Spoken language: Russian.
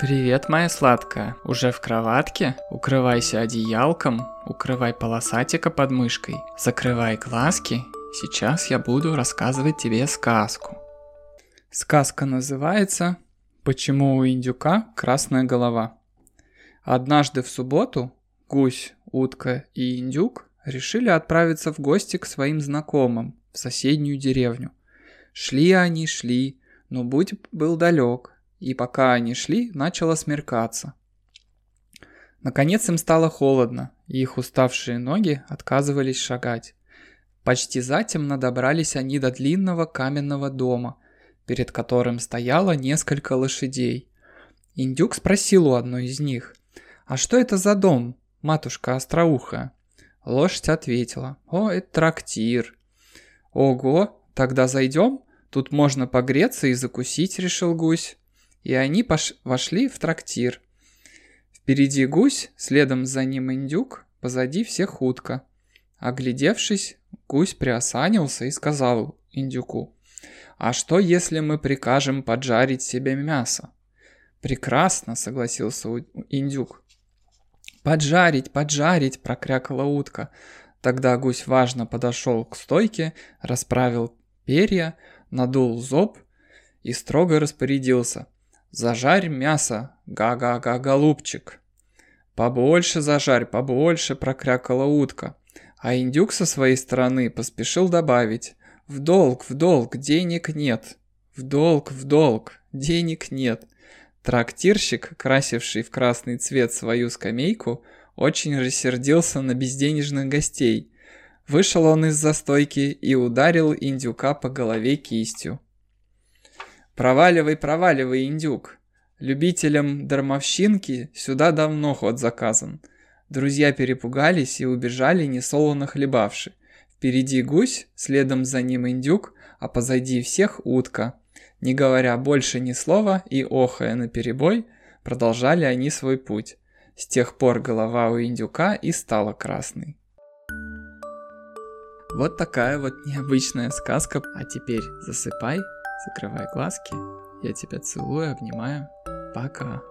Привет, моя сладкая. Уже в кроватке? Укрывайся одеялком, укрывай полосатика под мышкой, закрывай глазки. Сейчас я буду рассказывать тебе сказку. Сказка называется «Почему у индюка красная голова?». Однажды в субботу гусь, утка и индюк решили отправиться в гости к своим знакомым в соседнюю деревню. Шли они, шли, но путь был далек, и пока они шли, начало смеркаться. Наконец им стало холодно, и их уставшие ноги отказывались шагать. Почти затемно добрались они до длинного каменного дома, перед которым стояло несколько лошадей. Индюк спросил у одной из них, «А что это за дом, матушка остроухая?» Лошадь ответила, «О, это трактир». «Ого, тогда зайдем? Тут можно погреться и закусить», — решил гусь и они вошли в трактир. Впереди гусь, следом за ним индюк, позади всех утка. Оглядевшись, гусь приосанился и сказал индюку, «А что, если мы прикажем поджарить себе мясо?» «Прекрасно», — согласился индюк. «Поджарить, поджарить!» — прокрякала утка. Тогда гусь важно подошел к стойке, расправил перья, надул зоб и строго распорядился. Зажарь мясо, га-га-га, голубчик. Побольше зажарь, побольше, прокрякала утка. А индюк со своей стороны поспешил добавить. В долг, в долг, денег нет. В долг, в долг, денег нет. Трактирщик, красивший в красный цвет свою скамейку, очень рассердился на безденежных гостей. Вышел он из застойки и ударил индюка по голове кистью. Проваливай, проваливай, индюк. Любителям дармовщинки сюда давно ход заказан. Друзья перепугались и убежали, несолоно хлебавши. Впереди гусь, следом за ним индюк, а позади всех утка. Не говоря больше ни слова и охая на перебой, продолжали они свой путь. С тех пор голова у индюка и стала красной. Вот такая вот необычная сказка. А теперь засыпай Закрывай глазки. Я тебя целую, обнимаю. Пока.